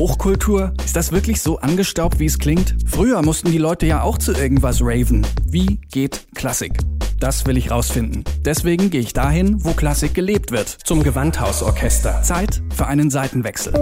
Hochkultur? Ist das wirklich so angestaubt, wie es klingt? Früher mussten die Leute ja auch zu irgendwas raven. Wie geht Klassik? Das will ich rausfinden. Deswegen gehe ich dahin, wo Klassik gelebt wird. Zum Gewandhausorchester. Zeit für einen Seitenwechsel.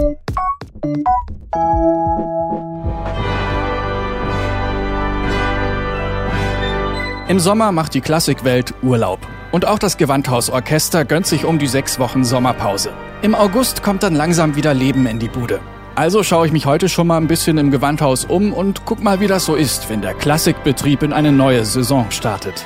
Im Sommer macht die Klassikwelt Urlaub. Und auch das Gewandhausorchester gönnt sich um die sechs Wochen Sommerpause. Im August kommt dann langsam wieder Leben in die Bude. Also schaue ich mich heute schon mal ein bisschen im Gewandhaus um und guck mal, wie das so ist, wenn der Klassikbetrieb in eine neue Saison startet.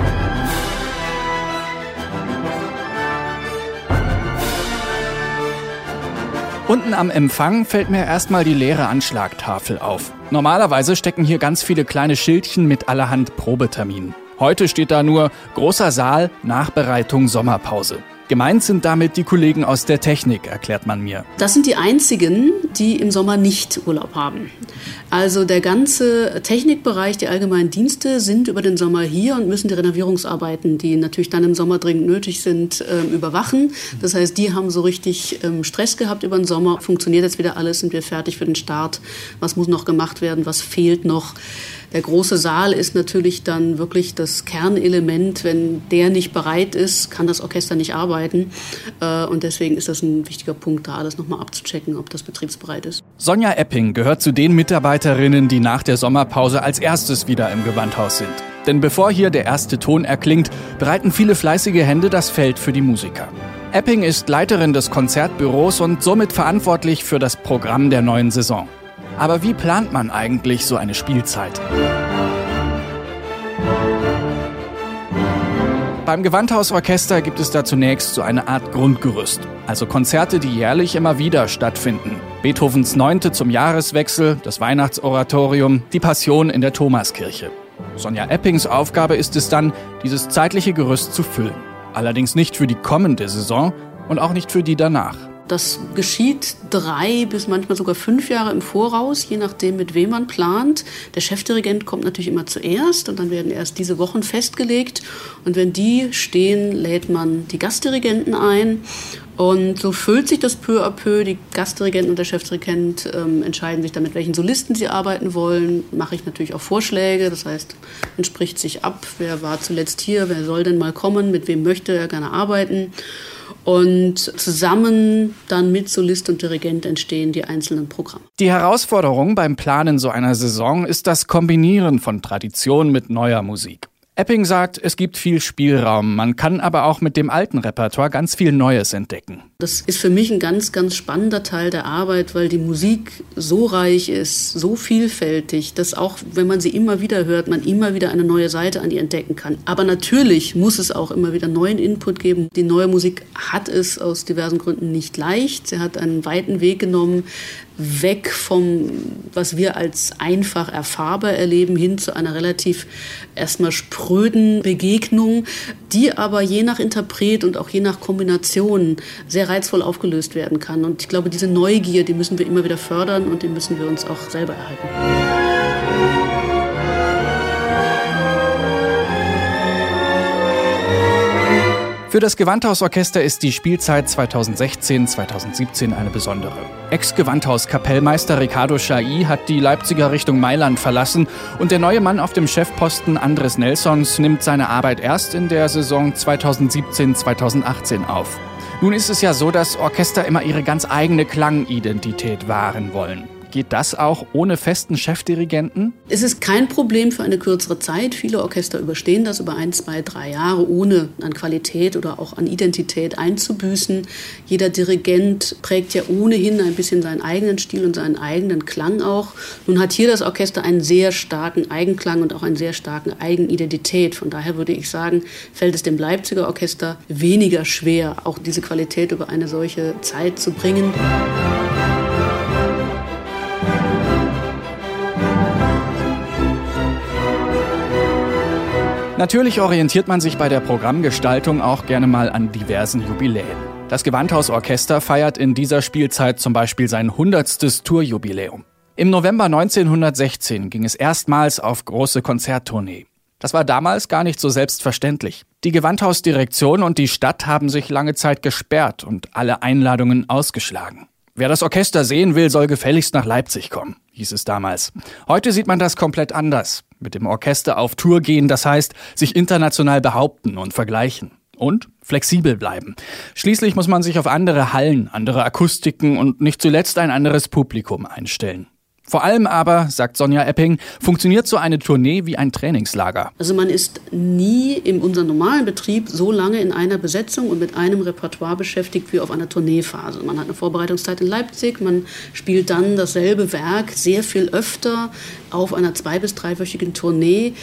Unten am Empfang fällt mir erstmal die leere Anschlagtafel auf. Normalerweise stecken hier ganz viele kleine Schildchen mit allerhand Probeterminen. Heute steht da nur großer Saal, Nachbereitung, Sommerpause. Gemeint sind damit die Kollegen aus der Technik, erklärt man mir. Das sind die einzigen, die im Sommer nicht Urlaub haben. Also der ganze Technikbereich, die allgemeinen Dienste sind über den Sommer hier und müssen die Renovierungsarbeiten, die natürlich dann im Sommer dringend nötig sind, ähm, überwachen. Das heißt, die haben so richtig ähm, Stress gehabt über den Sommer. Funktioniert jetzt wieder alles? Sind wir fertig für den Start? Was muss noch gemacht werden? Was fehlt noch? Der große Saal ist natürlich dann wirklich das Kernelement. Wenn der nicht bereit ist, kann das Orchester nicht arbeiten. Äh, und deswegen ist das ein wichtiger Punkt, da alles nochmal abzuchecken, ob das betriebsbereit ist. Sonja Epping gehört zu den Mitarbeiterinnen, die nach der Sommerpause als erstes wieder im Gewandhaus sind. Denn bevor hier der erste Ton erklingt, bereiten viele fleißige Hände das Feld für die Musiker. Epping ist Leiterin des Konzertbüros und somit verantwortlich für das Programm der neuen Saison. Aber wie plant man eigentlich so eine Spielzeit? Beim Gewandhausorchester gibt es da zunächst so eine Art Grundgerüst, also Konzerte, die jährlich immer wieder stattfinden. Beethovens Neunte zum Jahreswechsel, das Weihnachtsoratorium, die Passion in der Thomaskirche. Sonja Eppings Aufgabe ist es dann, dieses zeitliche Gerüst zu füllen. Allerdings nicht für die kommende Saison und auch nicht für die danach. Das geschieht drei bis manchmal sogar fünf Jahre im Voraus, je nachdem, mit wem man plant. Der Chefdirigent kommt natürlich immer zuerst und dann werden erst diese Wochen festgelegt. Und wenn die stehen, lädt man die Gastdirigenten ein. Und so füllt sich das peu à peu. Die Gastdirigenten und der Chefdirigent ähm, entscheiden sich dann, mit welchen Solisten sie arbeiten wollen. Mache ich natürlich auch Vorschläge. Das heißt, man spricht sich ab, wer war zuletzt hier, wer soll denn mal kommen, mit wem möchte er gerne arbeiten. Und zusammen dann mit Solist und Dirigent entstehen die einzelnen Programme. Die Herausforderung beim Planen so einer Saison ist das Kombinieren von Tradition mit neuer Musik. Epping sagt, es gibt viel Spielraum, man kann aber auch mit dem alten Repertoire ganz viel Neues entdecken. Das ist für mich ein ganz, ganz spannender Teil der Arbeit, weil die Musik so reich ist, so vielfältig, dass auch wenn man sie immer wieder hört, man immer wieder eine neue Seite an ihr entdecken kann. Aber natürlich muss es auch immer wieder neuen Input geben. Die neue Musik hat es aus diversen Gründen nicht leicht. Sie hat einen weiten Weg genommen, weg vom, was wir als einfach erfahrbar erleben, hin zu einer relativ erstmal spröden Begegnung, die aber je nach Interpret und auch je nach Kombination sehr reizvoll aufgelöst werden kann. Und ich glaube, diese Neugier, die müssen wir immer wieder fördern und die müssen wir uns auch selber erhalten. Für das Gewandhausorchester ist die Spielzeit 2016-2017 eine besondere. Ex-Gewandhauskapellmeister Ricardo Chai hat die Leipziger Richtung Mailand verlassen und der neue Mann auf dem Chefposten Andres Nelsons nimmt seine Arbeit erst in der Saison 2017-2018 auf. Nun ist es ja so, dass Orchester immer ihre ganz eigene Klangidentität wahren wollen. Geht das auch ohne festen Chefdirigenten? Es ist kein Problem für eine kürzere Zeit. Viele Orchester überstehen das über ein, zwei, drei Jahre, ohne an Qualität oder auch an Identität einzubüßen. Jeder Dirigent prägt ja ohnehin ein bisschen seinen eigenen Stil und seinen eigenen Klang auch. Nun hat hier das Orchester einen sehr starken Eigenklang und auch einen sehr starken Eigenidentität. Von daher würde ich sagen, fällt es dem Leipziger Orchester weniger schwer, auch diese Qualität über eine solche Zeit zu bringen. Natürlich orientiert man sich bei der Programmgestaltung auch gerne mal an diversen Jubiläen. Das Gewandhausorchester feiert in dieser Spielzeit zum Beispiel sein 100. Tourjubiläum. Im November 1916 ging es erstmals auf große Konzerttournee. Das war damals gar nicht so selbstverständlich. Die Gewandhausdirektion und die Stadt haben sich lange Zeit gesperrt und alle Einladungen ausgeschlagen. Wer das Orchester sehen will, soll gefälligst nach Leipzig kommen, hieß es damals. Heute sieht man das komplett anders. Mit dem Orchester auf Tour gehen, das heißt, sich international behaupten und vergleichen. Und flexibel bleiben. Schließlich muss man sich auf andere Hallen, andere Akustiken und nicht zuletzt ein anderes Publikum einstellen. Vor allem aber, sagt Sonja Epping, funktioniert so eine Tournee wie ein Trainingslager. Also man ist nie in unserem normalen Betrieb so lange in einer Besetzung und mit einem Repertoire beschäftigt wie auf einer Tourneephase. Man hat eine Vorbereitungszeit in Leipzig, man spielt dann dasselbe Werk sehr viel öfter auf einer zwei- bis dreiwöchigen Tournee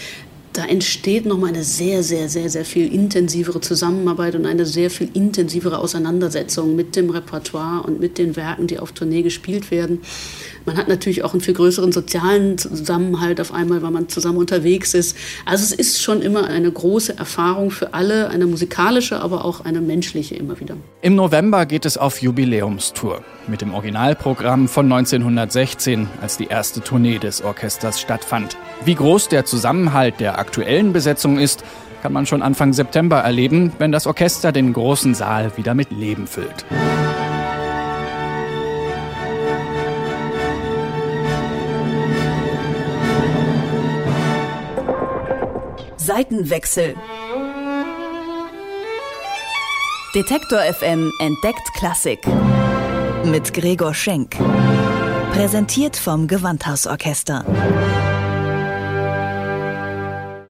da entsteht nochmal eine sehr, sehr, sehr, sehr viel intensivere Zusammenarbeit und eine sehr viel intensivere Auseinandersetzung mit dem Repertoire und mit den Werken, die auf Tournee gespielt werden. Man hat natürlich auch einen viel größeren sozialen Zusammenhalt auf einmal, weil man zusammen unterwegs ist. Also es ist schon immer eine große Erfahrung für alle, eine musikalische, aber auch eine menschliche immer wieder. Im November geht es auf Jubiläumstour mit dem Originalprogramm von 1916, als die erste Tournee des Orchesters stattfand. Wie groß der Zusammenhalt der aktuellen Besetzung ist, kann man schon Anfang September erleben, wenn das Orchester den großen Saal wieder mit Leben füllt. Seitenwechsel. Detektor FM entdeckt Klassik. Mit Gregor Schenk. Präsentiert vom Gewandhausorchester.